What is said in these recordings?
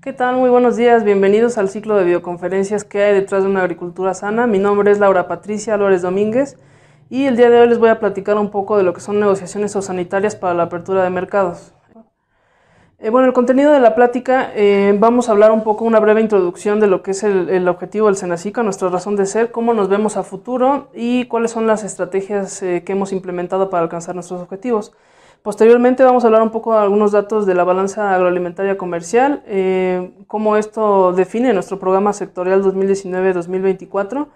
¿Qué tal? Muy buenos días, bienvenidos al ciclo de videoconferencias que hay detrás de una agricultura sana. Mi nombre es Laura Patricia Álvarez Domínguez y el día de hoy les voy a platicar un poco de lo que son negociaciones sanitarias para la apertura de mercados. Eh, bueno, el contenido de la plática, eh, vamos a hablar un poco, una breve introducción de lo que es el, objetivo del Senacica, nuestra razón de ser, cómo nos vemos a futuro y cuáles son las estrategias eh, que hemos implementado para alcanzar nuestros objetivos. Posteriormente vamos a hablar un poco de algunos datos de la balanza agroalimentaria comercial, cómo esto define nuestro programa sectorial 2019-2024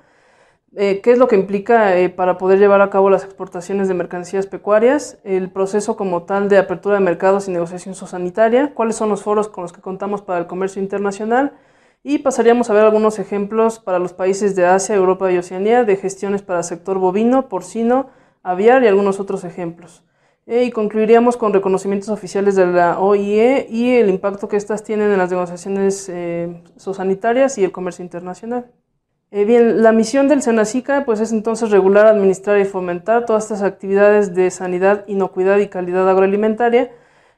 eh, qué es lo que implica eh, para poder llevar a cabo las exportaciones de mercancías pecuarias, el proceso como tal de apertura de mercados y negociación sanitaria, cuáles son los foros con los que contamos para el comercio internacional y pasaríamos a ver algunos ejemplos para los países de Asia, Europa y Oceanía de gestiones para el sector bovino, porcino, aviar y algunos otros ejemplos. Eh, y concluiríamos con reconocimientos oficiales de la OIE y el impacto que éstas tienen en las negociaciones sanitarias y el comercio internacional. Eh, bien, la misión del Senacica pues, es entonces regular, administrar y fomentar todas estas actividades de sanidad, inocuidad y calidad agroalimentaria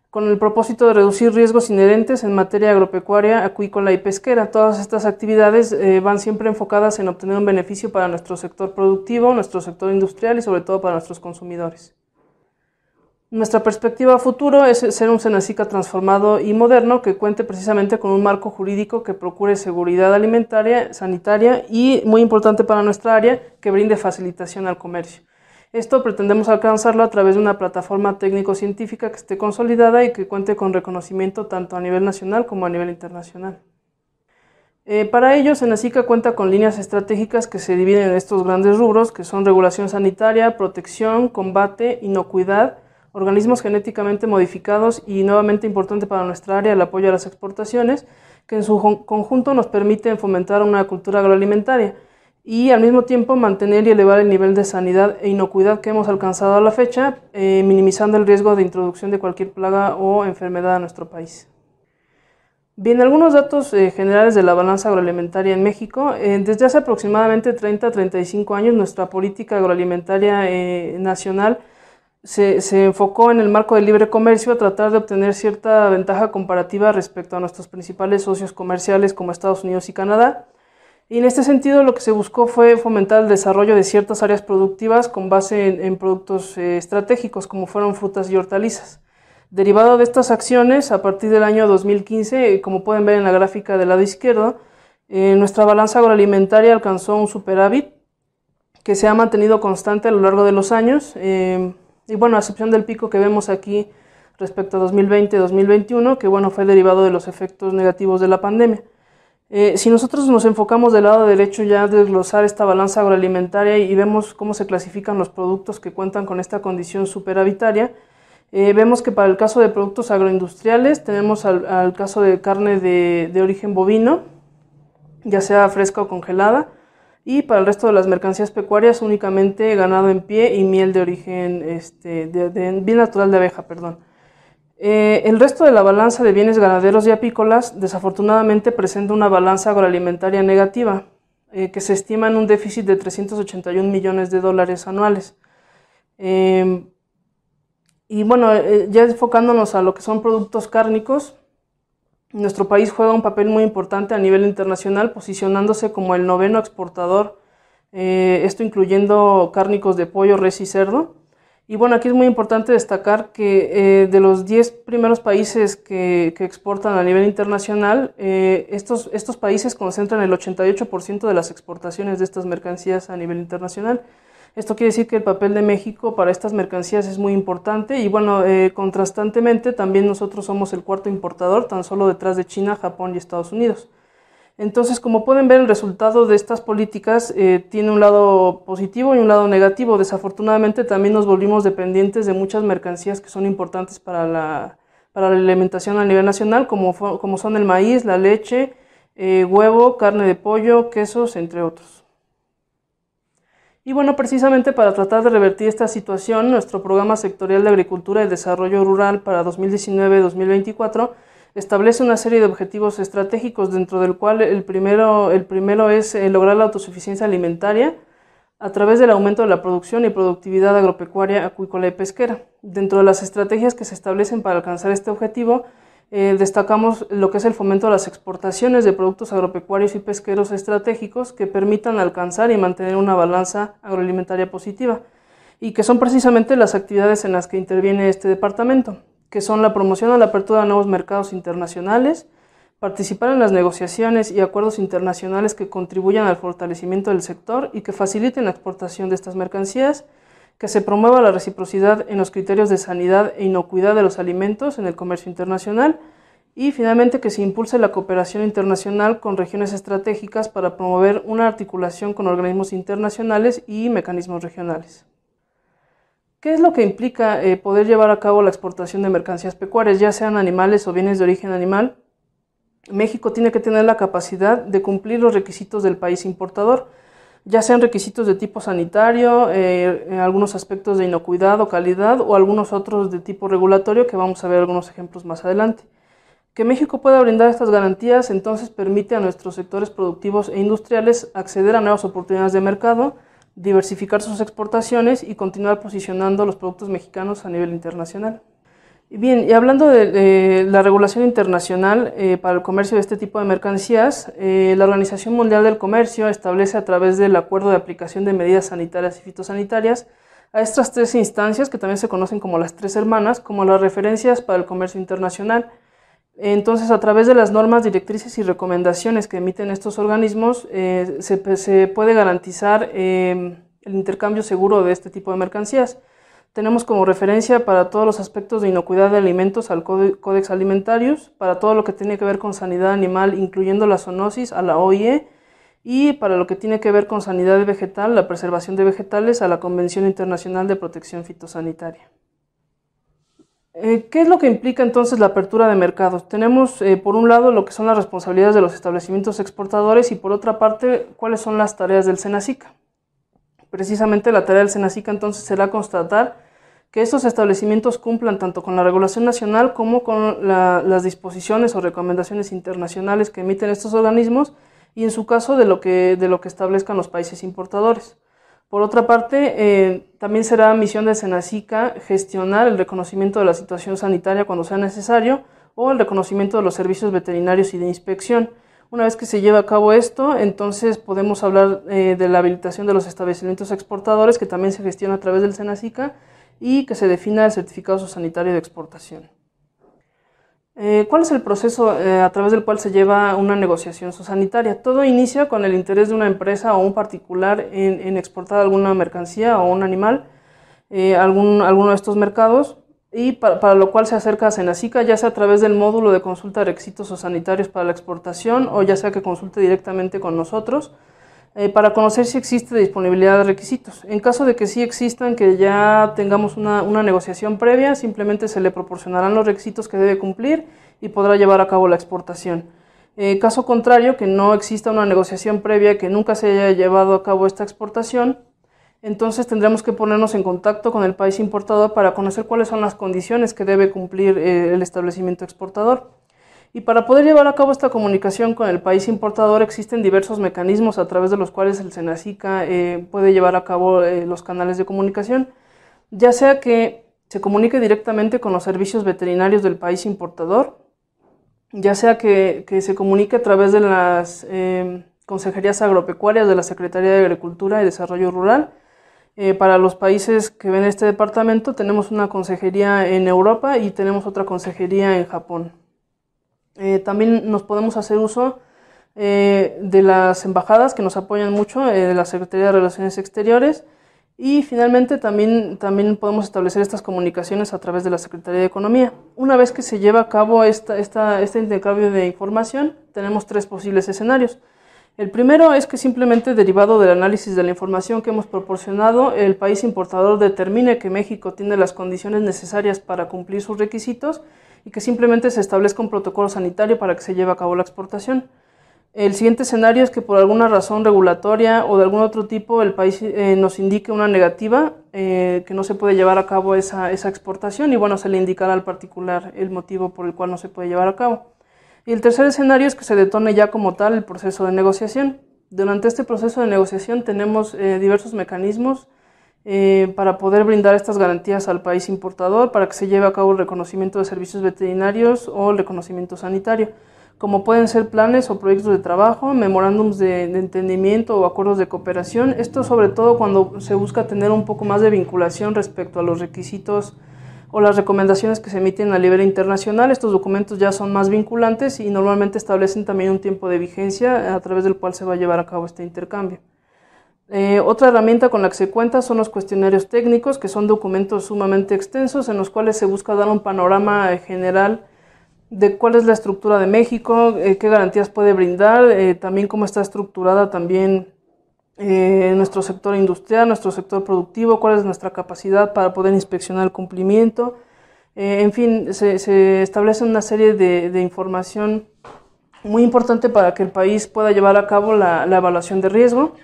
con el propósito de reducir riesgos inherentes en materia agropecuaria, acuícola y pesquera. Todas estas actividades eh, van siempre enfocadas en obtener un beneficio para nuestro sector productivo, nuestro sector industrial y sobre todo para nuestros consumidores. Nuestra perspectiva futuro es ser un Senacica transformado y moderno que cuente precisamente con un marco jurídico que procure seguridad alimentaria, sanitaria y, muy importante para nuestra área, que brinde facilitación al comercio. Esto pretendemos alcanzarlo a través de una plataforma técnico-científica que esté consolidada y que cuente con reconocimiento tanto a nivel nacional como a nivel internacional. Eh, para ello, Senacica cuenta con líneas estratégicas que se dividen en estos grandes rubros, que son regulación sanitaria, protección, combate, inocuidad, organismos genéticamente modificados y nuevamente importante para nuestra área el apoyo a las exportaciones, que en su conjunto nos permiten fomentar una cultura agroalimentaria y al mismo tiempo mantener y elevar el nivel de sanidad e inocuidad que hemos alcanzado a la fecha, eh, minimizando el riesgo de introducción de cualquier plaga o enfermedad a nuestro país. Bien, algunos datos eh, generales de la balanza agroalimentaria en México. Eh, desde hace aproximadamente 30 a 35 años, nuestra política agroalimentaria nacional se, enfocó en el marco del libre comercio a tratar de obtener cierta ventaja comparativa respecto a nuestros principales socios comerciales como Estados Unidos y Canadá. Y en este sentido lo que se buscó fue fomentar el desarrollo de ciertas áreas productivas con base en, productos eh, estratégicos como fueron frutas y hortalizas. Derivado de estas acciones, a partir del año 2015, como pueden ver en la gráfica del lado izquierdo, eh, nuestra balanza agroalimentaria alcanzó un superávit que se ha mantenido constante a lo largo de los años. Eh, y bueno, a excepción del pico que vemos aquí respecto a 2020-2021, que bueno, fue derivado de los efectos negativos de la pandemia. Eh, si nosotros nos enfocamos del lado derecho ya a desglosar esta balanza agroalimentaria y vemos cómo se clasifican los productos que cuentan con esta condición superavitaria, eh, vemos que para el caso de productos agroindustriales tenemos al, caso de carne de, de origen bovino, ya sea fresca o congelada, y para el resto de las mercancías pecuarias únicamente ganado en pie y miel de origen, este, bien natural de abeja, perdón. Eh, el resto de la balanza de bienes ganaderos y apícolas desafortunadamente presenta una balanza agroalimentaria negativa, eh, que se estima en un déficit de 381 millones de dólares anuales. Em, y bueno, eh, ya enfocándonos a lo que son productos cárnicos, nuestro país juega un papel muy importante a nivel internacional, posicionándose como el noveno exportador, eh, esto incluyendo cárnicos de pollo, res y cerdo. Y bueno, aquí es muy importante destacar que eh, de los 10 primeros países que, exportan a nivel internacional, eh, estos, estos países concentran el 88% de las exportaciones de estas mercancías a nivel internacional. Esto quiere decir que el papel de México para estas mercancías es muy importante y bueno, eh, contrastantemente también nosotros somos el cuarto importador, tan solo detrás de China, Japón y Estados Unidos. Entonces, como pueden ver, el resultado de estas políticas eh, tiene un lado positivo y un lado negativo. Desafortunadamente, también nos volvimos dependientes de muchas mercancías que son importantes para la, para la alimentación a nivel nacional, como, como son el maíz, la leche, eh, huevo, carne de pollo, quesos, entre otros. Y bueno, precisamente para tratar de revertir esta situación, nuestro programa sectorial de Agricultura y Desarrollo Rural para 2019-2024 establece una serie de objetivos estratégicos, dentro del cual el primero, el primero es eh, lograr la autosuficiencia alimentaria a través del aumento de la producción y productividad agropecuaria, acuícola y pesquera. Dentro de las estrategias que se establecen para alcanzar este objetivo, eh, destacamos lo que es el fomento de las exportaciones de productos agropecuarios y pesqueros estratégicos que permitan alcanzar y mantener una balanza agroalimentaria positiva y que son precisamente las actividades en las que interviene este departamento, que son la promoción a la apertura de nuevos mercados internacionales, participar en las negociaciones y acuerdos internacionales que contribuyan al fortalecimiento del sector y que faciliten la exportación de estas mercancías, que se promueva la reciprocidad en los criterios de sanidad e inocuidad de los alimentos en el comercio internacional y finalmente que se impulse la cooperación internacional con regiones estratégicas para promover una articulación con organismos internacionales y mecanismos regionales. ¿Qué es lo que implica eh, poder llevar a cabo la exportación de mercancías pecuarias, ya sean animales o bienes de origen animal? México tiene que tener la capacidad de cumplir los requisitos del país importador, ya sean requisitos de tipo sanitario, eh, algunos aspectos de inocuidad o calidad o algunos otros de tipo regulatorio que vamos a ver algunos ejemplos más adelante. Que México pueda brindar estas garantías entonces permite a nuestros sectores productivos e industriales acceder a nuevas oportunidades de mercado, diversificar sus exportaciones y continuar posicionando los productos mexicanos a nivel internacional. Bien, y hablando de, la regulación internacional eh, para el comercio de este tipo de mercancías, eh, la Organización Mundial del Comercio establece a través del Acuerdo de Aplicación de Medidas Sanitarias y Fitosanitarias a estas tres instancias, que también se conocen como las tres hermanas, como las referencias para el comercio internacional. Entonces, a través de las normas, directrices y recomendaciones que emiten estos organismos, eh, se, se, puede garantizar el intercambio seguro de este tipo de mercancías. Tenemos como referencia para todos los aspectos de inocuidad de alimentos al Códex Alimentarius, para todo lo que tiene que ver con sanidad animal, incluyendo la zoonosis, a la OIE, y para lo que tiene que ver con sanidad vegetal, la preservación de vegetales, a la Convención Internacional de Protección Fitosanitaria. Eh, ¿Qué es lo que implica entonces la apertura de mercados? Tenemos eh, por un lado lo que son las responsabilidades de los establecimientos exportadores y por otra parte cuáles son las tareas del SENACICA. Precisamente la tarea del SENACICA entonces será constatar que estos establecimientos cumplan tanto con la regulación nacional como con las disposiciones o recomendaciones internacionales que emiten estos organismos y en su caso de lo que, de lo que establezcan los países importadores. Por otra parte, eh, también será misión de SENACICA gestionar el reconocimiento de la situación sanitaria cuando sea necesario o el reconocimiento de los servicios veterinarios y de inspección una vez que se lleva a cabo esto, entonces podemos hablar eh, de la habilitación de los establecimientos exportadores, que también se gestiona a través del SENACICA, y que se defina el certificado sanitario de exportación. Eh, ¿Cuál es el proceso eh, a través del cual se lleva una negociación sanitaria? Todo inicia con el interés de una empresa o un particular en, exportar alguna mercancía o un animal a alguno de estos mercados y para, lo cual se acerca a Senacica, ya sea a través del módulo de consulta de requisitos o sanitarios para la exportación o ya sea que consulte directamente con nosotros eh, para conocer si existe disponibilidad de requisitos. En caso de que sí existan, que ya tengamos una, negociación previa, simplemente se le proporcionarán los requisitos que debe cumplir y podrá llevar a cabo la exportación. En caso contrario, que no exista una negociación previa, que nunca se haya llevado a cabo esta exportación, entonces tendremos que ponernos en contacto con el país importador para conocer cuáles son las condiciones que debe cumplir eh, el establecimiento exportador. Y para poder llevar a cabo esta comunicación con el país importador existen diversos mecanismos a través de los cuales el SENACICA eh, puede llevar a cabo eh, los canales de comunicación, ya sea que se comunique directamente con los servicios veterinarios del país importador, ya sea que, que se comunique a través de las consejerías agropecuarias de la Secretaría de Agricultura y Desarrollo Rural, eh, para los países que ven este departamento tenemos una consejería en Europa y tenemos otra consejería en Japón. Eh, también nos podemos hacer uso eh, de las embajadas que nos apoyan mucho, de la Secretaría de Relaciones Exteriores y finalmente también, también podemos establecer estas comunicaciones a través de la Secretaría de Economía. Una vez que se lleva a cabo esta, esta, este intercambio de información, tenemos tres posibles escenarios. El primero es que simplemente derivado del análisis de la información que hemos proporcionado, el país importador determine que México tiene las condiciones necesarias para cumplir sus requisitos y que simplemente se establezca un protocolo sanitario para que se lleve a cabo la exportación. El siguiente escenario es que por alguna razón regulatoria o de algún otro tipo el país eh, nos indique una negativa, eh, que no se puede llevar a cabo esa, esa exportación y bueno, se le indicará al particular el motivo por el cual no se puede llevar a cabo. Y el tercer escenario es que se detone ya como tal el proceso de negociación. Durante este proceso de negociación tenemos eh, diversos mecanismos eh, para poder brindar estas garantías al país importador para que se lleve a cabo el reconocimiento de servicios veterinarios o el reconocimiento sanitario, como pueden ser planes o proyectos de trabajo, memorándums de, de entendimiento o acuerdos de cooperación. Esto sobre todo cuando se busca tener un poco más de vinculación respecto a los requisitos o las recomendaciones que se emiten a nivel internacional. Estos documentos ya son más vinculantes y normalmente establecen también un tiempo de vigencia a través del cual se va a llevar a cabo este intercambio. Eh, otra herramienta con la que se cuenta son los cuestionarios técnicos, que son documentos sumamente extensos en los cuales se busca dar un panorama general de cuál es la estructura de México, eh, qué garantías puede brindar, eh, también cómo está estructurada también eh, nuestro sector industrial, nuestro sector productivo, cuál es nuestra capacidad para poder inspeccionar el cumplimiento. Eh, en fin, se, establece una serie de, información muy importante para que el país pueda llevar a cabo la, evaluación de riesgo.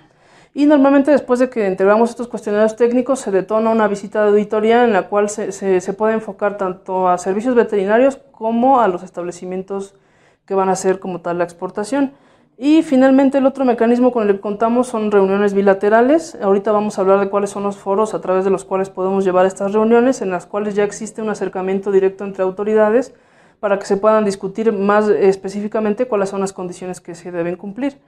Y normalmente después de que entregamos estos cuestionarios técnicos se detona una visita de auditoría en la cual se, se, puede enfocar tanto a servicios veterinarios como a los establecimientos que van a hacer como tal la exportación. Y finalmente el otro mecanismo con el que contamos son reuniones bilaterales. Ahorita vamos a hablar de cuáles son los foros a través de los cuales podemos llevar estas reuniones, en las cuales ya existe un acercamiento directo entre autoridades para que se puedan discutir más específicamente cuáles son las condiciones que se deben cumplir.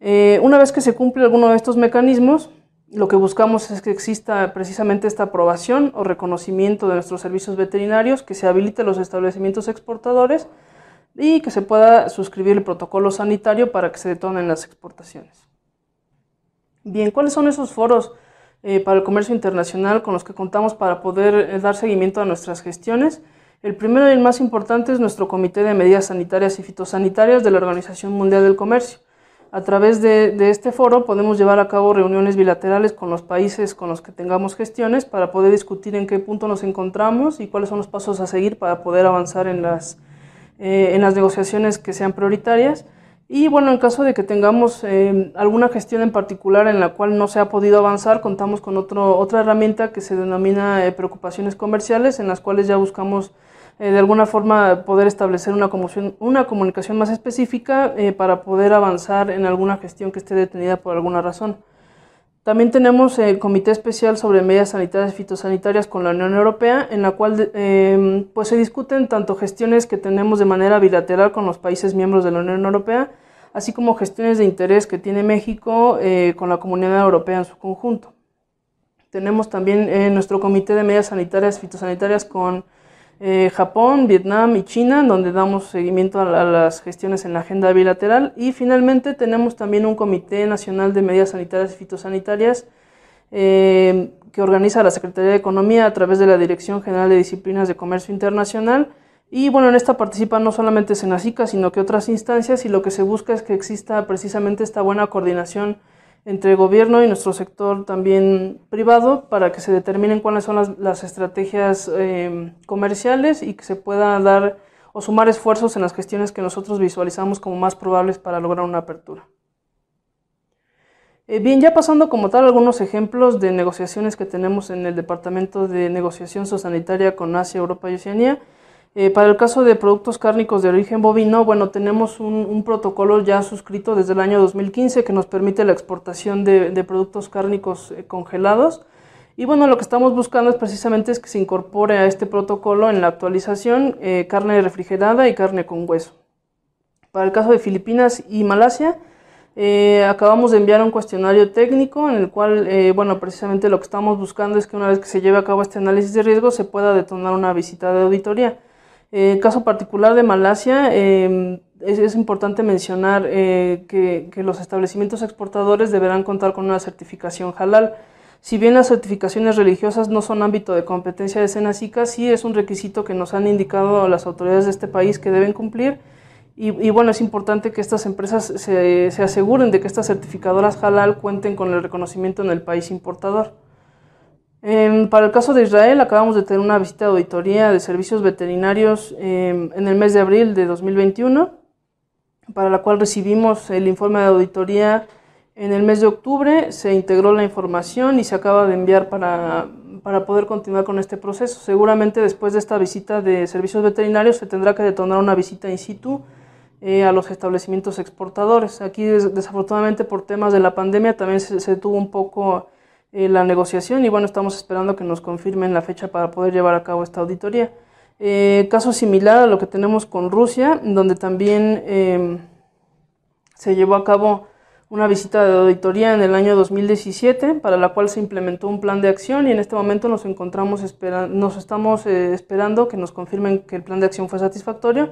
Eh, una vez que se cumple alguno de estos mecanismos, lo que buscamos es que exista precisamente esta aprobación o reconocimiento de nuestros servicios veterinarios, que se habilite los establecimientos exportadores y que se pueda suscribir el protocolo sanitario para que se detonen las exportaciones. Bien, ¿cuáles son esos foros eh, para el comercio internacional con los que contamos para poder eh, dar seguimiento a nuestras gestiones? El primero y el más importante es nuestro Comité de Medidas Sanitarias y Fitosanitarias de la Organización Mundial del Comercio. A través de, de, este foro podemos llevar a cabo reuniones bilaterales con los países con los que tengamos gestiones para poder discutir en qué punto nos encontramos y cuáles son los pasos a seguir para poder avanzar en las eh, en las negociaciones que sean prioritarias. Y bueno, en caso de que tengamos eh, alguna gestión en particular en la cual no se ha podido avanzar, contamos con otro, otra herramienta que se denomina eh, preocupaciones comerciales, en las cuales ya buscamos de alguna forma poder establecer una, una comunicación más específica para poder avanzar en alguna gestión que esté detenida por alguna razón. También tenemos el Comité Especial sobre Medidas Sanitarias y Fitosanitarias con la Unión Europea, en la cual em, pues se discuten tanto gestiones que tenemos de manera bilateral con los países miembros de la Unión Europea, así como gestiones de interés que tiene México eh, con la Comunidad Europea en su conjunto. Tenemos también eh, nuestro Comité de Medidas Sanitarias y Fitosanitarias con eh, Japón, Vietnam y China, donde damos seguimiento a, las gestiones en la agenda bilateral. Y finalmente tenemos también un Comité Nacional de Medidas Sanitarias y Fitosanitarias eh, que organiza la Secretaría de Economía a través de la Dirección General de Disciplinas de Comercio Internacional. Y bueno, en esta participan no solamente Senacica, sino que otras instancias y lo que se busca es que exista precisamente esta buena coordinación entre el gobierno y nuestro sector también privado para que se determinen cuáles son las, estrategias eh, comerciales y que se pueda dar o sumar esfuerzos en las gestiones que nosotros visualizamos como más probables para lograr una apertura. Eh, bien, ya pasando como tal algunos ejemplos de negociaciones que tenemos en el Departamento de Negociación Sanitaria con Asia, Europa y Oceanía, eh, para el caso de productos cárnicos de origen bovino, bueno, tenemos un, protocolo ya suscrito desde el año 2015 que nos permite la exportación de, productos cárnicos eh, congelados. Y bueno, lo que estamos buscando es precisamente es que se incorpore a este protocolo en la actualización eh, carne refrigerada y carne con hueso. Para el caso de Filipinas y Malasia, acabamos de enviar un cuestionario técnico en el cual, bueno, precisamente lo que estamos buscando es que una vez que se lleve a cabo este análisis de riesgo se pueda detonar una visita de auditoría. El caso particular de Malasia, em, es, importante mencionar eh, que, los establecimientos exportadores deberán contar con una certificación halal. Si bien las certificaciones religiosas no son ámbito de competencia de Senacica, sí es un requisito que nos han indicado las autoridades de este país que deben cumplir. Y, bueno, es importante que estas empresas se, se aseguren de que estas certificadoras halal cuenten con el reconocimiento en el país importador para el caso de Israel, acabamos de tener una visita de auditoría de servicios veterinarios em, en el mes de abril de 2021, para la cual recibimos el informe de auditoría en el mes de octubre, se integró la información y se acaba de enviar para, para poder continuar con este proceso. Seguramente después de esta visita de servicios veterinarios se tendrá que detonar una visita in situ eh, a los establecimientos exportadores. Aquí desafortunadamente por temas de la pandemia también se, se tuvo un poco eh, la negociación y bueno, estamos esperando que nos confirmen la fecha para poder llevar a cabo esta auditoría. Eh, caso similar a lo que tenemos con Rusia, donde también em, se llevó a cabo una visita de auditoría en el año 2017, para la cual se implementó un plan de acción y en este momento nos encontramos nos estamos eh, esperando que nos confirmen que el plan de acción fue satisfactorio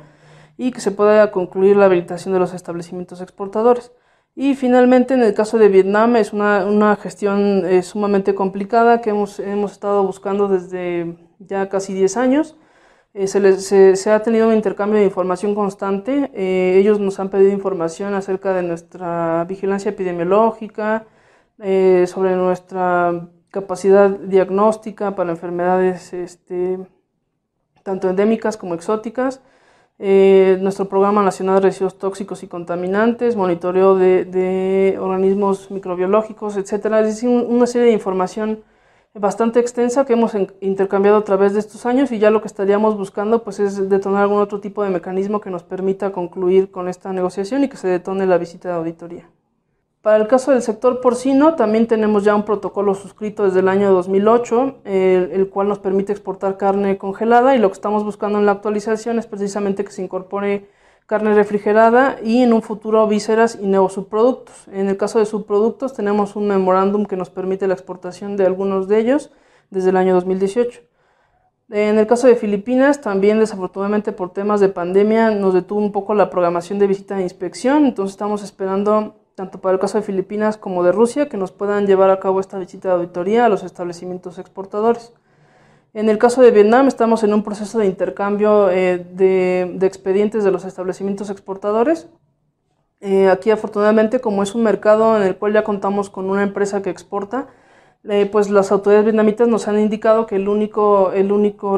y que se pueda concluir la habilitación de los establecimientos exportadores. Y finalmente, en el caso de Vietnam, es una, una gestión eh, sumamente complicada que hemos, hemos estado buscando desde ya casi 10 años. Eh, se, se, ha tenido un intercambio de información constante. Eh, ellos nos han pedido información acerca de nuestra vigilancia epidemiológica, sobre nuestra capacidad diagnóstica para enfermedades este, tanto endémicas como exóticas, nuestro programa nacional de residuos tóxicos y contaminantes, monitoreo de, de organismos microbiológicos, etcétera. Es decir, una serie de información bastante extensa que hemos intercambiado a través de estos años y ya lo que estaríamos buscando pues es detonar algún otro tipo de mecanismo que nos permita concluir con esta negociación y que se detone la visita de auditoría. Para el caso del sector porcino también tenemos ya un protocolo suscrito desde el año 2008, el cual nos permite exportar carne congelada y lo que estamos buscando en la actualización es precisamente que se incorpore carne refrigerada y en un futuro vísceras y neosubproductos. En el caso de subproductos tenemos un memorándum que nos permite la exportación de algunos de ellos desde el año 2018. En el caso de Filipinas, también desafortunadamente por temas de pandemia nos detuvo un poco la programación de visita de inspección, entonces estamos esperando tanto para el caso de Filipinas como de Rusia que nos puedan llevar a cabo esta visita de auditoría a los establecimientos exportadores. En el caso de Vietnam estamos en un proceso de intercambio eh, de, expedientes de los establecimientos exportadores. Eh, aquí afortunadamente como es un mercado en el cual ya contamos con una empresa que exporta, eh, pues las autoridades vietnamitas nos han indicado que el único,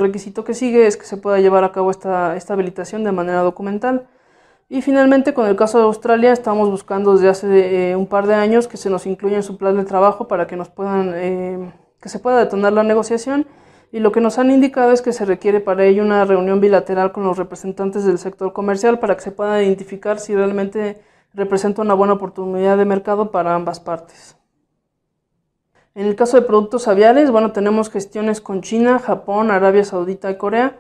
requisito que sigue es que se pueda llevar a cabo esta, esta habilitación de manera documental. Y finalmente, con el caso de Australia, estamos buscando desde hace un par de años que se nos incluya en su plan de trabajo para que puedan, que se pueda detonar la negociación y lo que nos han indicado es que se requiere para ello una reunión bilateral con los representantes del sector comercial para que se pueda identificar si realmente representa una buena oportunidad de mercado para ambas partes. En el caso de productos aviares, bueno, tenemos gestiones con China, Japón, Arabia Saudita y Corea,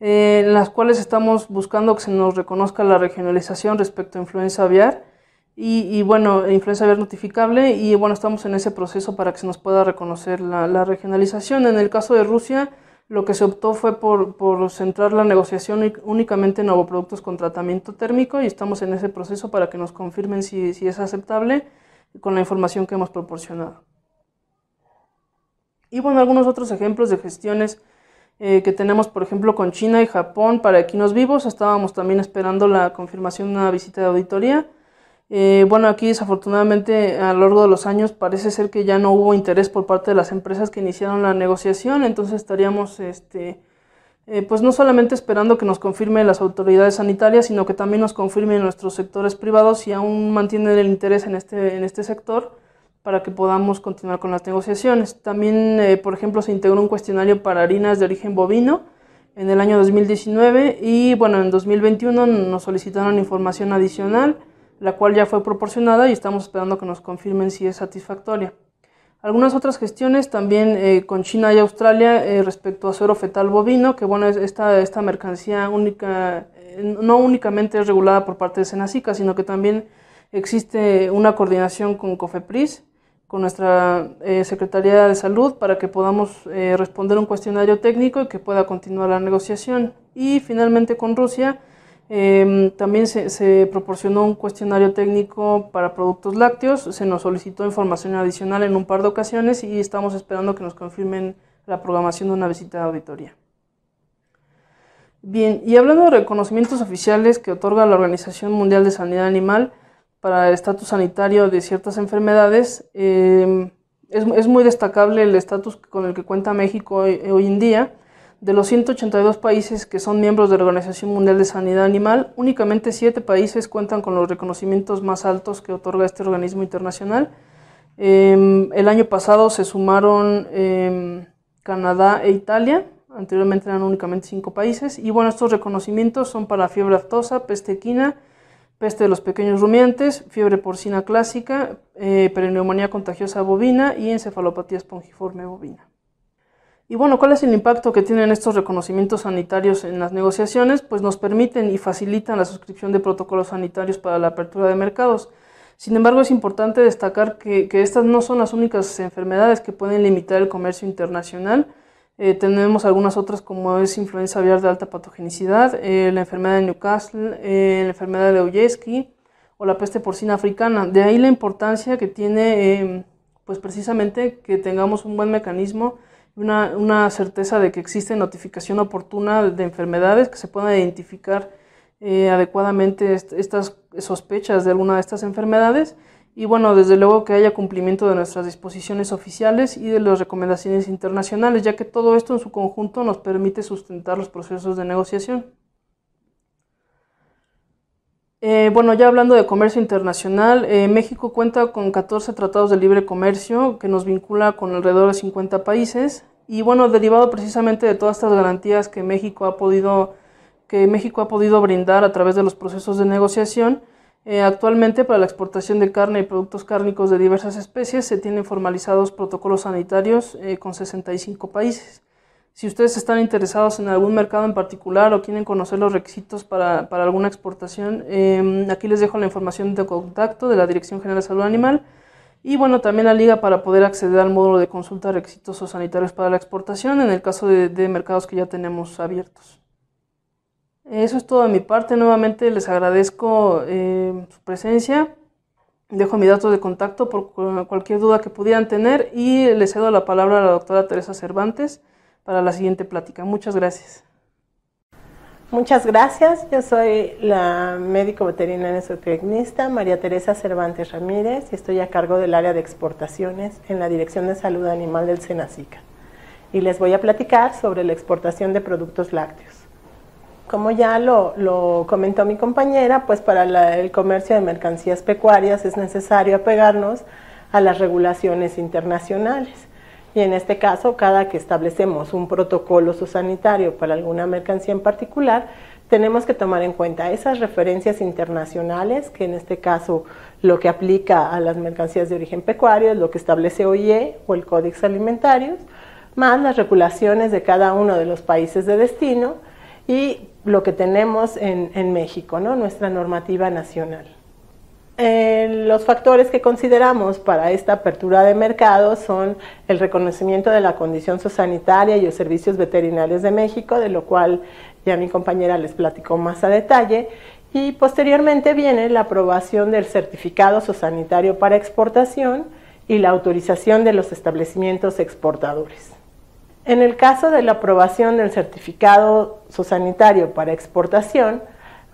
eh, en las cuales estamos buscando que se nos reconozca la regionalización respecto a influenza aviar y, bueno, influencia aviar notificable y bueno, estamos en ese proceso para que se nos pueda reconocer la, regionalización. En el caso de Rusia, lo que se optó fue por, por centrar la negociación únicamente en productos con tratamiento térmico y estamos en ese proceso para que nos confirmen si, si es aceptable con la información que hemos proporcionado. Y bueno, algunos otros ejemplos de gestiones eh, que tenemos, por ejemplo, con China y Japón para equinos vivos. Estábamos también esperando la confirmación de una visita de auditoría. Eh, bueno, aquí desafortunadamente a lo largo de los años parece ser que ya no hubo interés por parte de las empresas que iniciaron la negociación, entonces estaríamos, este, eh, pues no solamente esperando que nos confirmen las autoridades sanitarias, sino que también nos confirmen nuestros sectores privados si aún mantienen el interés en este, en este sector para que podamos continuar con las negociaciones. También, eh, por ejemplo, se integró un cuestionario para harinas de origen bovino en el año 2019 y bueno, en 2021 nos solicitaron información adicional la cual ya fue proporcionada y estamos esperando que nos confirmen si es satisfactoria. Algunas otras gestiones también eh, con China y Australia eh, respecto a suero fetal bovino, que bueno, esta, esta mercancía única, no únicamente es regulada por parte de Senacica, sino que también existe una coordinación con COFEPRIS, con nuestra Secretaría de Salud, para que podamos responder un cuestionario técnico y que pueda continuar la negociación. Y finalmente con Rusia, Em, también se, proporcionó un cuestionario técnico para productos lácteos, se nos solicitó información adicional en un par de ocasiones y estamos esperando que nos confirmen la programación de una visita de auditoría. Bien, y hablando de reconocimientos oficiales que otorga la Organización Mundial de Sanidad Animal para el estatus sanitario de ciertas enfermedades, em, es, muy destacable el estatus con el que cuenta México hoy en día. De los 182 países que son miembros de la Organización Mundial de Sanidad Animal, únicamente 7 países cuentan con los reconocimientos más altos que otorga este organismo internacional. Em, el año pasado se sumaron em, Canadá e Italia, anteriormente eran únicamente 5 países, y bueno, estos reconocimientos son para fiebre aftosa, peste equina, peste de los pequeños rumiantes, fiebre porcina clásica, eh, contagiosa bovina y encefalopatía espongiforme bovina. Y bueno, ¿cuál es el impacto que tienen estos reconocimientos sanitarios en las negociaciones? Pues nos permiten y facilitan la suscripción de protocolos sanitarios para la apertura de mercados. Sin embargo, es importante destacar que, estas no son las únicas enfermedades que pueden limitar el comercio internacional. Eh, tenemos algunas otras como es influenza aviar de alta patogenicidad, eh, la enfermedad de Newcastle, eh, la enfermedad de Oyeski o la peste porcina africana. De ahí la importancia que tiene pues precisamente que tengamos un buen mecanismo una, certeza de que existe notificación oportuna de enfermedades, que se puedan identificar adecuadamente estas sospechas de alguna de estas enfermedades y bueno, desde luego que haya cumplimiento de nuestras disposiciones oficiales y de las recomendaciones internacionales, ya que todo esto en su conjunto nos permite sustentar los procesos de negociación. Eh, bueno, ya hablando de comercio internacional, eh, México cuenta con 14 tratados de libre comercio que nos vincula con alrededor de 50 países y bueno, derivado precisamente de todas estas garantías que México ha podido, que México ha podido brindar a través de los procesos de negociación, eh, actualmente para la exportación de carne y productos cárnicos de diversas especies se tienen formalizados protocolos sanitarios con 65 países. Si ustedes están interesados en algún mercado en particular o quieren conocer los requisitos para, alguna exportación, em, aquí les dejo la información de contacto de la Dirección General de Salud Animal y bueno, también la liga para poder acceder al módulo de consulta de requisitos o sanitarios para la exportación en el caso de, mercados que ya tenemos abiertos. Eso es todo de mi parte. Nuevamente les agradezco em, su presencia. Dejo mi datos de contacto por cualquier duda que pudieran tener y les cedo la palabra a la doctora Teresa Cervantes para la siguiente plática. Muchas gracias. Muchas gracias. Yo soy la médico veterinaria zootecnista María Teresa Cervantes Ramírez y estoy a cargo del área de exportaciones en la Dirección de Salud Animal del Senacica. Y les voy a platicar sobre la exportación de productos lácteos. Como ya lo, comentó mi compañera, pues para el comercio de mercancías pecuarias es necesario apegarnos a las regulaciones internacionales. Y en este caso, cada que establecemos un protocolo sanitario para alguna mercancía en particular, tenemos que tomar en cuenta esas referencias internacionales, que en este caso lo que aplica a las mercancías de origen pecuario es lo que establece OIE o el Códex Alimentarios, más las regulaciones de cada uno de los países de destino y lo que tenemos en, México, ¿no? nuestra normativa nacional. Eh, los factores que consideramos para esta apertura de mercado son el reconocimiento de la condición sanitaria y los servicios veterinarios de México, de lo cual ya mi compañera les platicó más a detalle, y posteriormente viene la aprobación del certificado sanitario para exportación y la autorización de los establecimientos exportadores. En el caso de la aprobación del certificado sanitario para exportación,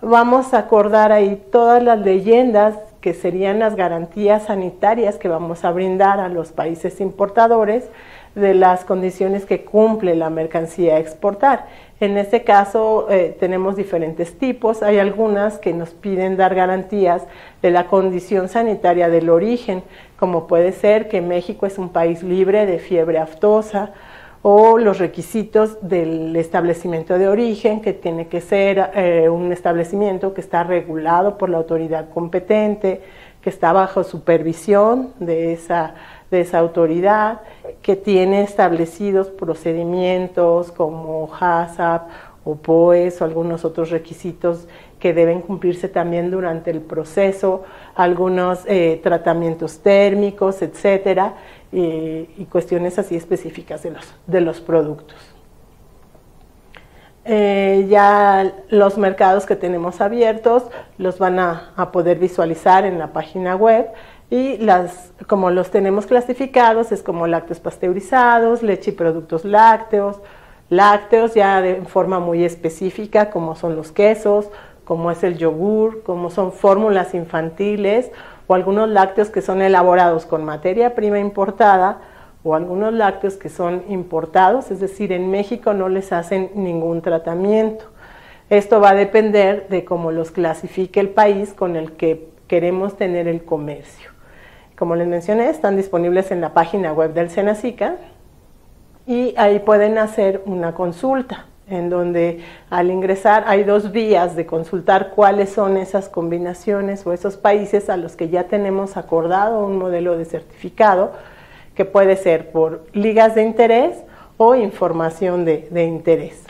vamos a acordar ahí todas las leyendas que serían las garantías sanitarias que vamos a brindar a los países importadores de las condiciones que cumple la mercancía a exportar. En este caso eh, tenemos diferentes tipos, hay algunas que nos piden dar garantías de la condición sanitaria del origen, como puede ser que México es un país libre de fiebre aftosa, o los requisitos del establecimiento de origen, que tiene que ser eh, un establecimiento que está regulado por la autoridad competente, que está bajo supervisión de esa, de esa autoridad, que tiene establecidos procedimientos como HACCP o POES o algunos otros requisitos que deben cumplirse también durante el proceso, algunos eh, tratamientos térmicos, etcétera, y cuestiones así específicas de los, de los productos. Eh, ya los mercados que tenemos abiertos los van a, a, poder visualizar en la página web y las, como los tenemos clasificados es como lácteos pasteurizados, leche y productos lácteos, lácteos ya de forma muy específica como son los quesos, como es el yogur, como son fórmulas infantiles o algunos lácteos que son elaborados con materia prima importada o algunos lácteos que son importados, es decir, en México no les hacen ningún tratamiento. Esto va a depender de cómo los clasifique el país con el que queremos tener el comercio. Como les mencioné, están disponibles en la página web del Senacica y ahí pueden hacer una consulta. En donde al ingresar hay dos vías de consultar cuáles son esas combinaciones o esos países a los que ya tenemos acordado un modelo de certificado, que puede ser por ligas de interés o información de, de interés.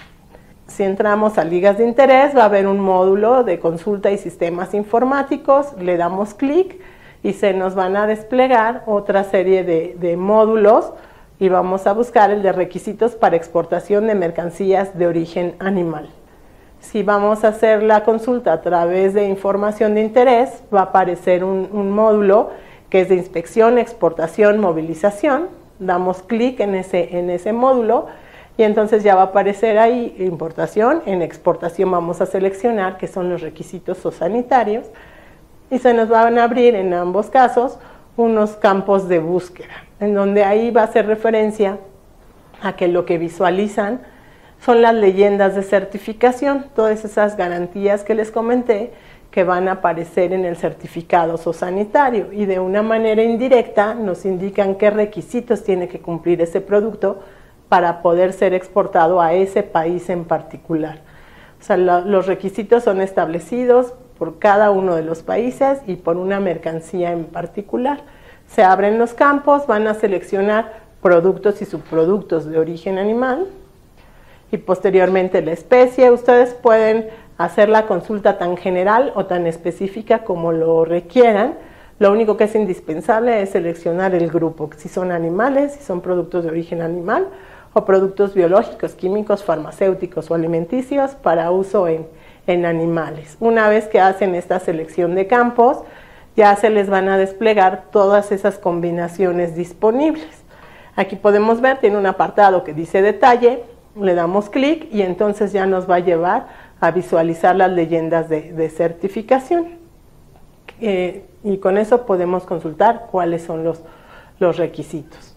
Si entramos a ligas de interés, va a haber un módulo de consulta y sistemas informáticos, le damos clic y se nos van a desplegar otra serie de, de módulos y vamos a buscar el de requisitos para exportación de mercancías de origen animal. Si vamos a hacer la consulta a través de información de interés, va a aparecer un, módulo que es de inspección, exportación, movilización. Damos clic en ese, en ese módulo y entonces ya va a aparecer ahí importación. En exportación vamos a seleccionar qué son los requisitos o sanitarios y se nos van a abrir en ambos casos unos campos de búsqueda en donde ahí va a hacer referencia a que lo que visualizan son las leyendas de certificación, todas esas garantías que les comenté que van a aparecer en el certificado sanitario y de una manera indirecta nos indican qué requisitos tiene que cumplir ese producto para poder ser exportado a ese país en particular. O sea, los requisitos son establecidos por cada uno de los países y por una mercancía en particular. Se abren los campos, van a seleccionar productos y subproductos de origen animal y posteriormente la especie. Ustedes pueden hacer la consulta tan general o tan específica como lo requieran. Lo único que es indispensable es seleccionar el grupo, si son animales, si son productos de origen animal o productos biológicos, químicos, farmacéuticos o alimenticios para uso en, en animales. Una vez que hacen esta selección de campos, ya se les van a desplegar todas esas combinaciones disponibles. Aquí podemos ver, tiene un apartado que dice detalle, le damos clic y entonces ya nos va a llevar a visualizar las leyendas de, certificación. Eh, y con eso podemos consultar cuáles son los, requisitos.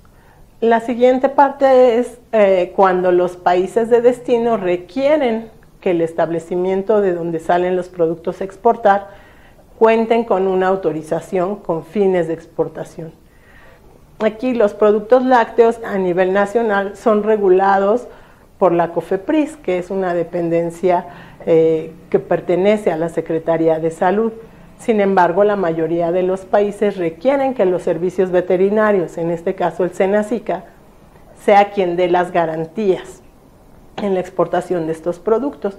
La siguiente parte es eh, cuando los países de destino requieren que el establecimiento de donde salen los productos a exportar cuenten con una autorización con fines de exportación. Aquí los productos lácteos a nivel nacional son regulados por la COFEPRIS, que es una dependencia eh, que pertenece a la Secretaría de Salud. Sin embargo, la mayoría de los países requieren que los servicios veterinarios, en este caso el SENACICA, sea quien dé las garantías en la exportación de estos productos.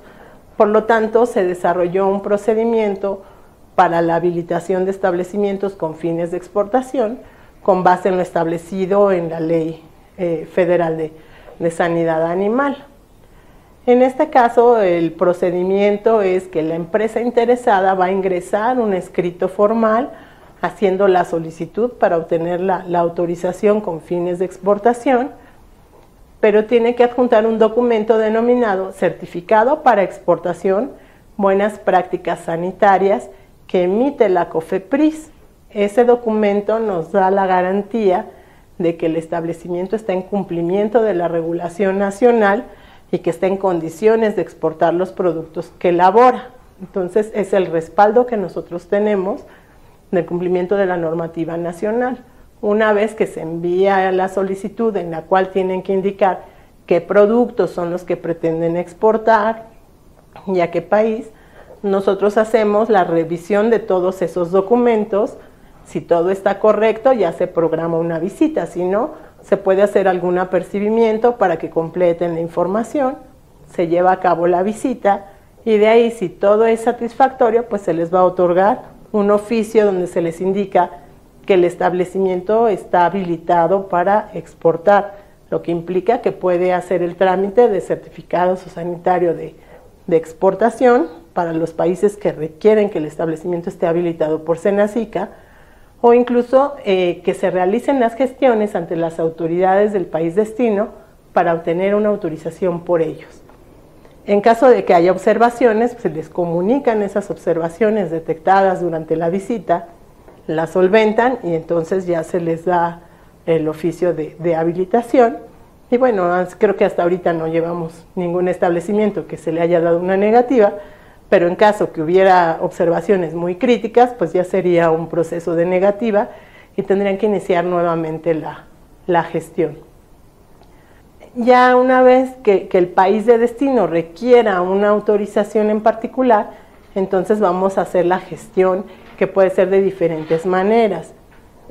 Por lo tanto, se desarrolló un procedimiento para la habilitación de establecimientos con fines de exportación con base en lo establecido en la Ley eh, Federal de, Sanidad Animal. En este caso, el procedimiento es que la empresa interesada va a ingresar un escrito formal haciendo la solicitud para obtener la, autorización con fines de exportación, pero tiene que adjuntar un documento denominado Certificado para Exportación, Buenas Prácticas Sanitarias que emite la COFEPRIS. Ese documento nos da la garantía de que el establecimiento está en cumplimiento de la regulación nacional y que está en condiciones de exportar los productos que elabora. Entonces es el respaldo que nosotros tenemos del cumplimiento de la normativa nacional. Una vez que se envía la solicitud en la cual tienen que indicar qué productos son los que pretenden exportar y a qué país, nosotros hacemos la revisión de todos esos documentos. Si todo está correcto, ya se programa una visita. Si no, se puede hacer algún apercibimiento para que completen la información. Se lleva a cabo la visita y de ahí, si todo es satisfactorio, pues se les va a otorgar un oficio donde se les indica que el establecimiento está habilitado para exportar, lo que implica que puede hacer el trámite de certificado sanitario de, de exportación para los países que requieren que el establecimiento esté habilitado por Senacica o incluso eh, que se realicen las gestiones ante las autoridades del país destino para obtener una autorización por ellos. En caso de que haya observaciones, se les comunican esas observaciones detectadas durante la visita, las solventan y entonces ya se les da el oficio de, de habilitación. Y bueno, creo que hasta ahorita no llevamos ningún establecimiento que se le haya dado una negativa, pero en caso que hubiera observaciones muy críticas, pues ya sería un proceso de negativa y tendrían que iniciar nuevamente la, gestión. Ya una vez que, el país de destino requiera una autorización en particular, entonces vamos a hacer la gestión que puede ser de diferentes maneras.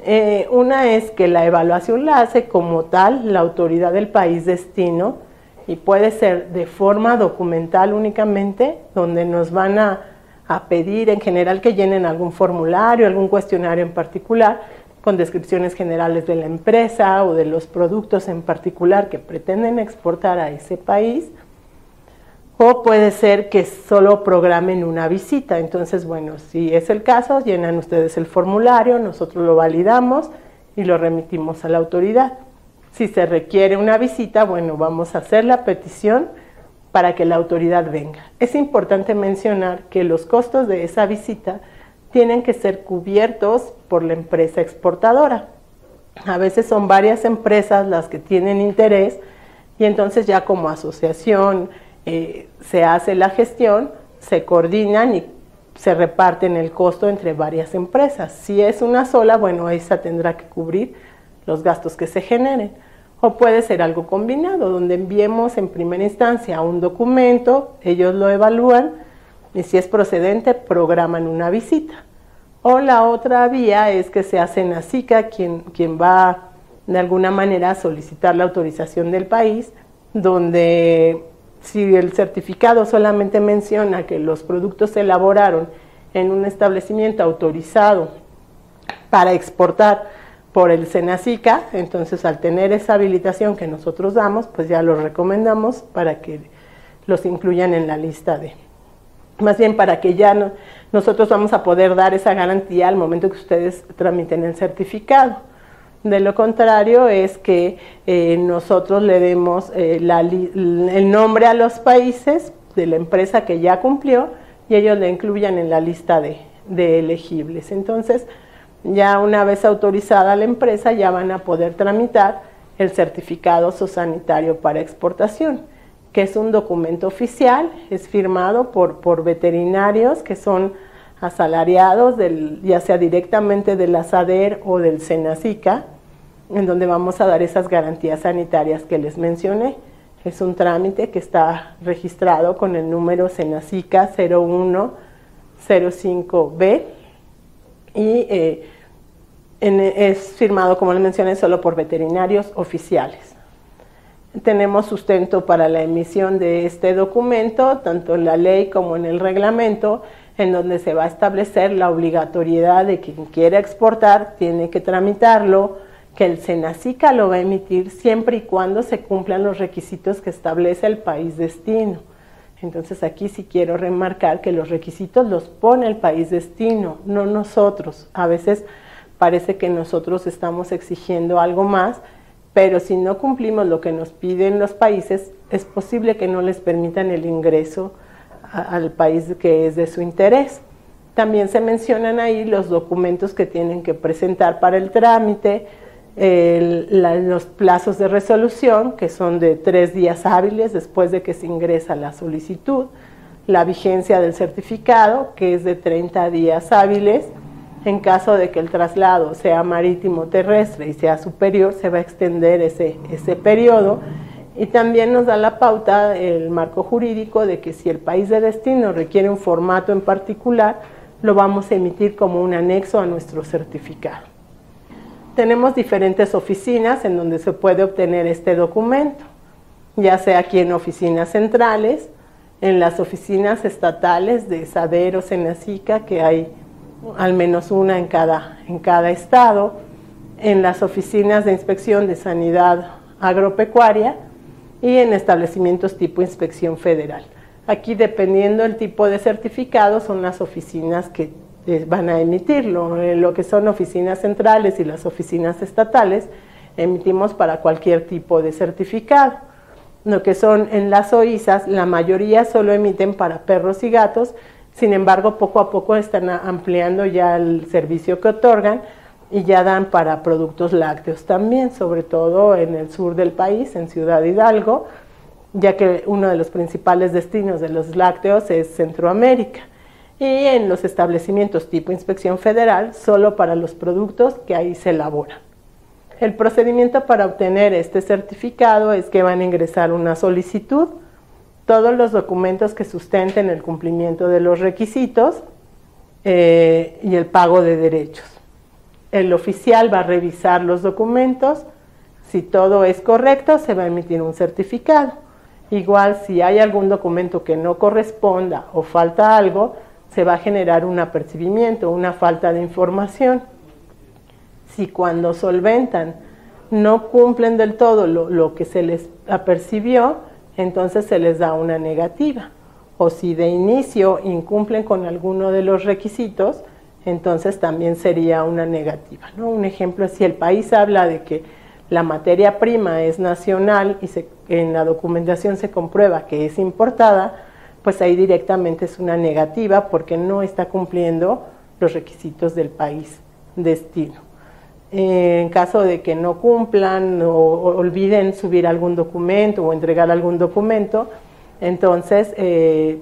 Eh, una es que la evaluación la hace como tal la autoridad del país destino y puede ser de forma documental únicamente, donde nos van a, a pedir en general que llenen algún formulario, algún cuestionario en particular, con descripciones generales de la empresa o de los productos en particular que pretenden exportar a ese país. O puede ser que solo programen una visita. Entonces, bueno, si es el caso, llenan ustedes el formulario, nosotros lo validamos y lo remitimos a la autoridad. Si se requiere una visita, bueno, vamos a hacer la petición para que la autoridad venga. Es importante mencionar que los costos de esa visita tienen que ser cubiertos por la empresa exportadora. A veces son varias empresas las que tienen interés y entonces ya como asociación eh, se hace la gestión, se coordinan y se reparten el costo entre varias empresas. Si es una sola, bueno, esa tendrá que cubrir los gastos que se generen. O puede ser algo combinado, donde enviemos en primera instancia un documento, ellos lo evalúan y si es procedente, programan una visita. O la otra vía es que se hace NACICA, quien, quien va de alguna manera a solicitar la autorización del país, donde si el certificado solamente menciona que los productos se elaboraron en un establecimiento autorizado para exportar por el Senacica, entonces al tener esa habilitación que nosotros damos, pues ya lo recomendamos para que los incluyan en la lista de, más bien para que ya no, nosotros vamos a poder dar esa garantía al momento que ustedes tramiten el certificado. De lo contrario es que eh, nosotros le demos eh, el nombre a los países de la empresa que ya cumplió y ellos le incluyan en la lista de, de elegibles. Entonces, ya una vez autorizada la empresa, ya van a poder tramitar el certificado sanitario para exportación que es un documento oficial, es firmado por, por veterinarios que son asalariados, del, ya sea directamente de la SADER o del SENACICA, en donde vamos a dar esas garantías sanitarias que les mencioné. Es un trámite que está registrado con el número SENACICA 0105B y eh, es firmado, como les mencioné, solo por veterinarios oficiales. Tenemos sustento para la emisión de este documento, tanto en la ley como en el reglamento, en donde se va a establecer la obligatoriedad de quien quiera exportar tiene que tramitarlo, que el SENACICA lo va a emitir siempre y cuando se cumplan los requisitos que establece el país destino. Entonces aquí sí quiero remarcar que los requisitos los pone el país destino, no nosotros. A veces parece que nosotros estamos exigiendo algo más pero si no cumplimos lo que nos piden los países, es posible que no les permitan el ingreso al país que es de su interés. También se mencionan ahí los documentos que tienen que presentar para el trámite, los plazos de resolución, que son de tres días hábiles después de que se ingresa la solicitud, la vigencia del certificado, que es de 30 días hábiles, en caso de que el traslado sea marítimo terrestre y sea superior, se va a extender ese, ese periodo. Y también nos da la pauta el marco jurídico de que si el país de destino requiere un formato en particular, lo vamos a emitir como un anexo a nuestro certificado. Tenemos diferentes oficinas en donde se puede obtener este documento, ya sea aquí en oficinas centrales, en las oficinas estatales de Saber o Senacica, que hay al menos una en cada, en cada estado, en las oficinas de inspección de sanidad agropecuaria y en establecimientos tipo inspección federal. Aquí, dependiendo del tipo de certificado, son las oficinas que van a emitirlo. Lo que son oficinas centrales y las oficinas estatales, emitimos para cualquier tipo de certificado. Lo que son en las OISAS, la mayoría solo emiten para perros y gatos sin embargo, poco a poco están ampliando ya el servicio que otorgan y ya dan para productos lácteos también, sobre todo en el sur del país, en Ciudad Hidalgo, ya que uno de los principales destinos de los lácteos es Centroamérica. Y en los establecimientos tipo inspección federal, solo para los productos que ahí se elaboran. El procedimiento para obtener este certificado es que van a ingresar una solicitud, todos los documentos que sustenten el cumplimiento de los requisitos eh, y el pago de derechos. El oficial va a revisar los documentos, si todo es correcto se va a emitir un certificado. Igual si hay algún documento que no corresponda o falta algo, se va a generar un apercibimiento, una falta de información. Si cuando solventan no cumplen del todo lo, que se les apercibió, entonces se les da una negativa. O si de inicio incumplen con alguno de los requisitos, entonces también sería una negativa. ¿no? Un ejemplo, si el país habla de que la materia prima es nacional y en la documentación se comprueba que es importada, pues ahí directamente es una negativa porque no está cumpliendo los requisitos del país destino. En caso de que no cumplan o olviden subir algún documento o entregar algún documento, entonces eh,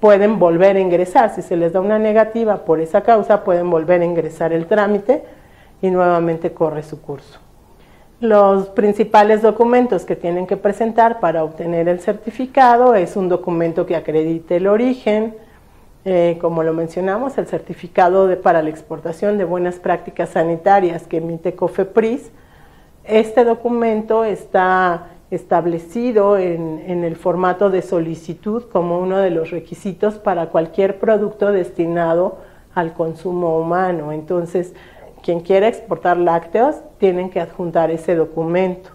pueden volver a ingresar. Si se les da una negativa por esa causa, pueden volver a ingresar el trámite y nuevamente corre su curso. Los principales documentos que tienen que presentar para obtener el certificado es un documento que acredite el origen, eh, como lo mencionamos, el certificado para la exportación de buenas prácticas sanitarias que emite COFEPRIS. Este documento está establecido en, en, el formato de solicitud como uno de los requisitos para cualquier producto destinado al consumo humano. Entonces, quien quiera exportar lácteos tienen que adjuntar ese documento.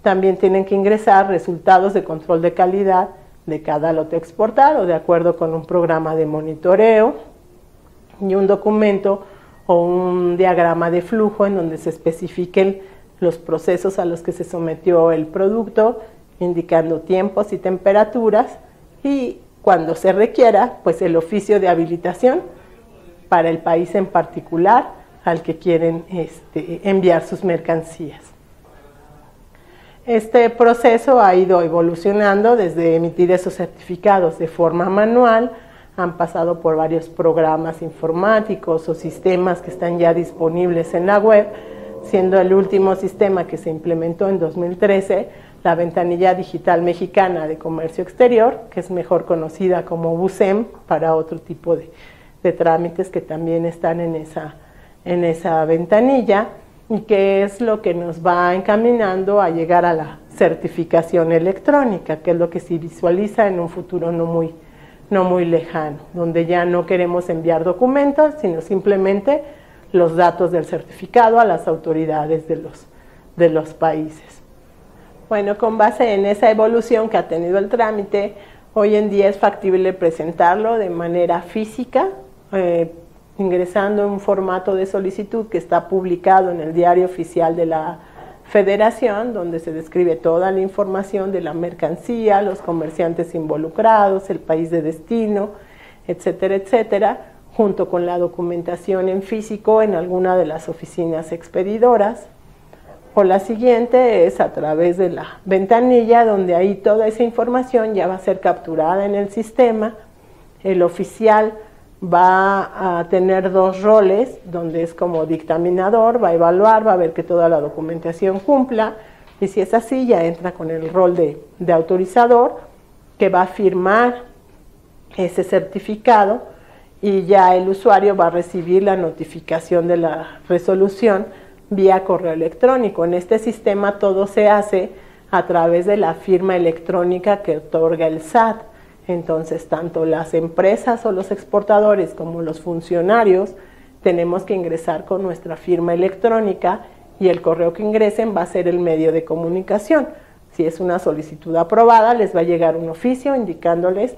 También tienen que ingresar resultados de control de calidad de cada lote exportado de acuerdo con un programa de monitoreo y un documento o un diagrama de flujo en donde se especifiquen los procesos a los que se sometió el producto, indicando tiempos y temperaturas y cuando se requiera, pues el oficio de habilitación para el país en particular al que quieren este, enviar sus mercancías. Este proceso ha ido evolucionando desde emitir esos certificados de forma manual, han pasado por varios programas informáticos o sistemas que están ya disponibles en la web, siendo el último sistema que se implementó en 2013 la ventanilla digital mexicana de comercio exterior, que es mejor conocida como BUSEM para otro tipo de, de trámites que también están en esa en esa ventanilla y que es lo que nos va encaminando a llegar a la certificación electrónica, que es lo que se visualiza en un futuro no muy, no muy lejano, donde ya no queremos enviar documentos, sino simplemente los datos del certificado a las autoridades de los, de los países. Bueno, con base en esa evolución que ha tenido el trámite, hoy en día es factible presentarlo de manera física, eh, ingresando en un formato de solicitud que está publicado en el diario oficial de la federación, donde se describe toda la información de la mercancía, los comerciantes involucrados, el país de destino, etcétera, etcétera, junto con la documentación en físico en alguna de las oficinas expedidoras. O la siguiente es a través de la ventanilla, donde ahí toda esa información ya va a ser capturada en el sistema. El oficial va a tener dos roles, donde es como dictaminador, va a evaluar, va a ver que toda la documentación cumpla, y si es así, ya entra con el rol de, de autorizador, que va a firmar ese certificado y ya el usuario va a recibir la notificación de la resolución vía correo electrónico. En este sistema todo se hace a través de la firma electrónica que otorga el SAT. Entonces, tanto las empresas o los exportadores como los funcionarios tenemos que ingresar con nuestra firma electrónica y el correo que ingresen va a ser el medio de comunicación. Si es una solicitud aprobada, les va a llegar un oficio indicándoles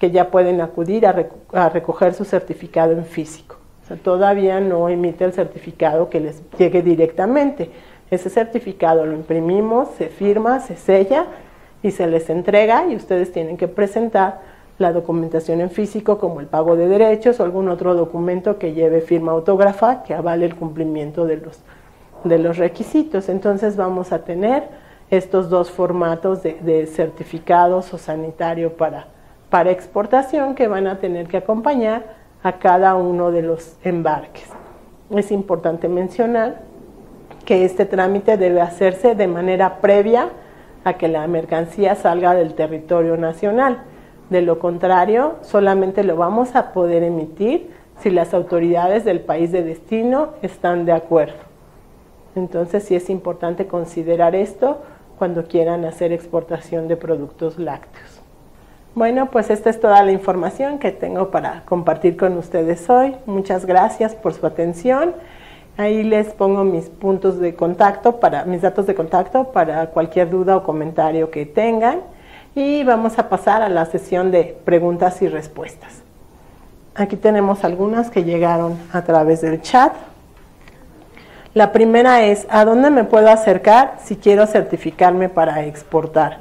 que ya pueden acudir a, recoger su certificado en físico. O sea, todavía no emite el certificado que les llegue directamente. Ese certificado lo imprimimos, se firma, se sella y se les entrega y ustedes tienen que presentar la documentación en físico como el pago de derechos o algún otro documento que lleve firma autógrafa que avale el cumplimiento de los, de los requisitos. Entonces vamos a tener estos dos formatos de, certificados o sanitario para, para exportación que van a tener que acompañar a cada uno de los embarques. Es importante mencionar que este trámite debe hacerse de manera previa a que la mercancía salga del territorio nacional. De lo contrario, solamente lo vamos a poder emitir si las autoridades del país de destino están de acuerdo. Entonces sí es importante considerar esto cuando quieran hacer exportación de productos lácteos. Bueno, pues esta es toda la información que tengo para compartir con ustedes hoy. Muchas gracias por su atención. Ahí les pongo mis puntos de contacto para mis datos de contacto para cualquier duda o comentario que tengan y vamos a pasar a la sesión de preguntas y respuestas. Aquí tenemos algunas que llegaron a través del chat. La primera es, ¿a dónde me puedo acercar si quiero certificarme para exportar?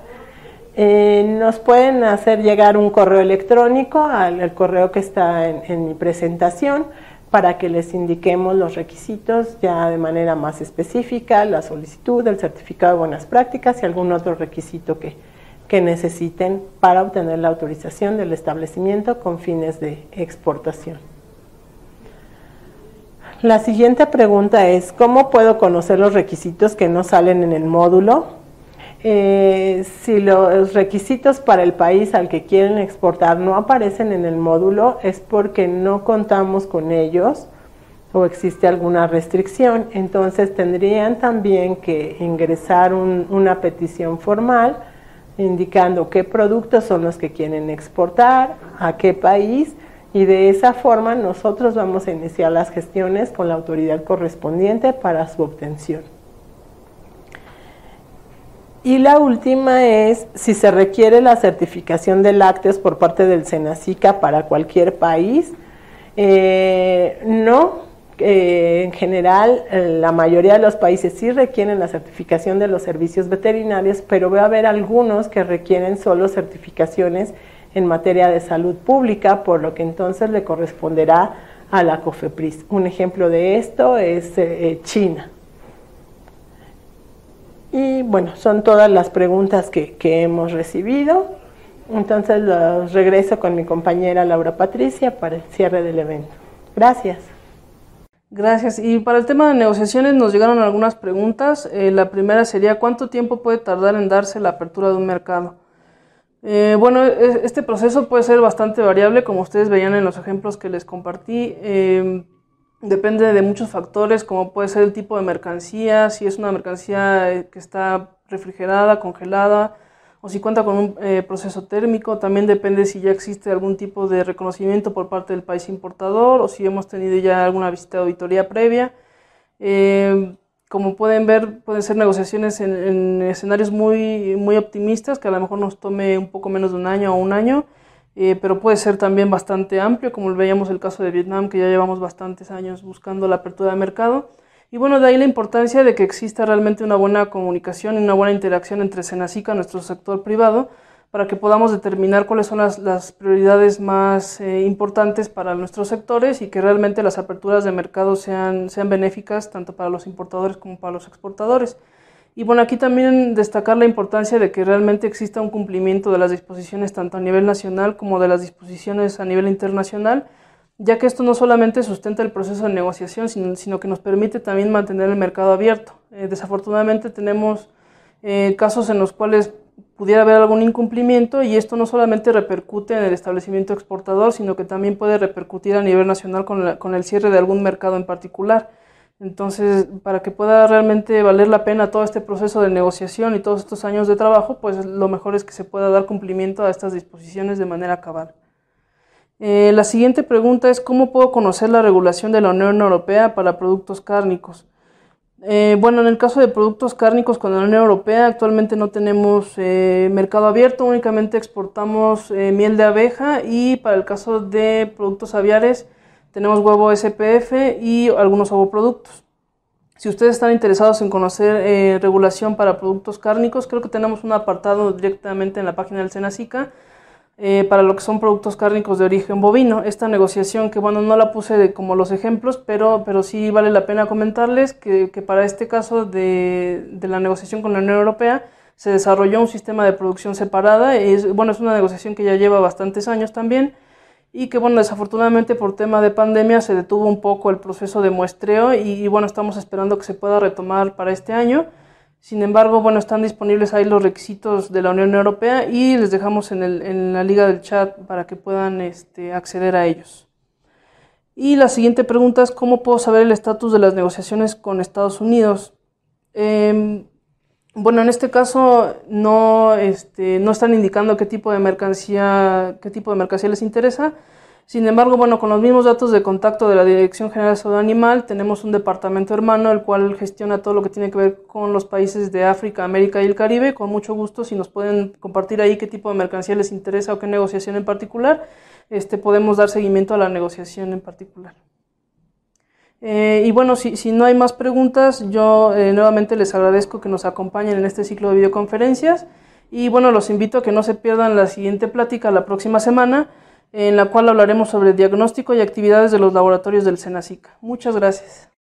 Eh, nos pueden hacer llegar un correo electrónico al, correo que está en, mi presentación para que les indiquemos los requisitos ya de manera más específica, la solicitud, el certificado de buenas prácticas y algún otro requisito que, que necesiten para obtener la autorización del establecimiento con fines de exportación. La siguiente pregunta es, ¿cómo puedo conocer los requisitos que no salen en el módulo? Eh, si los requisitos para el país al que quieren exportar no aparecen en el módulo, es porque no contamos con ellos o existe alguna restricción. Entonces tendrían también que ingresar una petición formal indicando qué productos son los que quieren exportar, a qué país, y de esa forma nosotros vamos a iniciar las gestiones con la autoridad correspondiente para su obtención. Y la última es si se requiere la certificación de lácteos por parte del Senacica para cualquier país. Eh, no, eh, en general, eh, la mayoría de los países sí requieren la certificación de los servicios veterinarios, pero va a haber algunos que requieren solo certificaciones en materia de salud pública, por lo que entonces le corresponderá a la COFEPRIS. Un ejemplo de esto es eh, China. Y bueno, son todas las preguntas que, que hemos recibido. Entonces regreso con mi compañera Laura Patricia para el cierre del evento. Gracias. Gracias. Y para el tema de negociaciones nos llegaron algunas preguntas. Eh, la primera sería, ¿cuánto tiempo puede tardar en darse la apertura de un mercado? Eh, bueno, e, este proceso puede ser bastante variable, como ustedes veían en los ejemplos que les compartí. Em, depende de muchos factores, como puede ser el tipo de mercancía, si es una mercancía eh, que está refrigerada, congelada, o si cuenta con un eh, proceso térmico, también depende si ya existe algún tipo de reconocimiento por parte del país importador o si hemos tenido ya alguna visita de auditoría previa. Eh, como pueden ver, pueden ser negociaciones en, escenarios muy, muy optimistas, que a lo mejor nos tome un poco menos de un año o un año, eh, pero puede ser también bastante amplio, como veíamos el caso de Vietnam, que ya llevamos bastantes años buscando la apertura de mercado. Y bueno, de ahí la importancia de que exista realmente una buena comunicación y una buena interacción entre Senacica, nuestro sector privado, para que podamos determinar cuáles son las, prioridades más eh, importantes para nuestros sectores y que realmente las aperturas de mercado sean, sean benéficas tanto para los importadores como para los exportadores. Y bueno, aquí también destacar la importancia de que realmente exista un cumplimiento de las disposiciones tanto a nivel nacional como de las disposiciones a nivel internacional ya que esto no solamente sustenta el proceso de negociación, sino, que nos permite también mantener el mercado abierto. Eh, desafortunadamente tenemos eh, casos en los cuales pudiera haber algún incumplimiento y esto no solamente repercute en el establecimiento exportador, sino que también puede repercutir a nivel nacional con, con el cierre de algún mercado en particular. Entonces, para que pueda realmente valer la pena todo este proceso de negociación y todos estos años de trabajo, pues lo mejor es que se pueda dar cumplimiento a estas disposiciones de manera cabal. Eh, la siguiente pregunta es cómo puedo conocer la regulación de la Unión Europea para productos cárnicos. Eh, bueno, en el caso de productos cárnicos con la Unión Europea actualmente no tenemos eh, mercado abierto, únicamente exportamos miel de abeja y para el caso de productos aviares tenemos huevo SPF y algunos ovoproductos. Si ustedes están interesados en conocer regulación para productos cárnicos, creo que tenemos un apartado directamente en la página del Senacica eh, para lo que son productos cárnicos de origen bovino. Esta negociación que, bueno, no la puse como los ejemplos, pero, pero sí vale la pena comentarles que, que para este caso de, de, la negociación con la Unión Europea se desarrolló un sistema de producción separada. Es, bueno, es una negociación que ya lleva bastantes años también. Y que bueno, desafortunadamente por tema de pandemia se detuvo un poco el proceso de muestreo y, bueno, estamos esperando que se pueda retomar para este año. Sin embargo, bueno, están disponibles ahí los requisitos de la Unión Europea y les dejamos en, el, en la liga del chat para que puedan este, acceder a ellos. Y la siguiente pregunta es, ¿cómo puedo saber el estatus de las negociaciones con Estados Unidos? Eh, bueno, en este caso no, este, no están indicando qué tipo de mercancía, qué tipo de mercancía les interesa. Sin embargo, bueno, con los mismos datos de contacto de la Dirección General de Salud Animal, tenemos un departamento hermano, el cual gestiona todo lo que tiene que ver con los países de África, América y el Caribe. Con mucho gusto, si nos pueden compartir ahí qué tipo de mercancía les interesa o qué negociación en particular, este, podemos dar seguimiento a la negociación en particular. Eh, y bueno, si, no hay más preguntas, yo eh, nuevamente les agradezco que nos acompañen en este ciclo de videoconferencias y bueno, los invito a que no se pierdan la siguiente plática la próxima semana, en la cual hablaremos sobre diagnóstico y actividades de los laboratorios del SENACICA. Muchas gracias.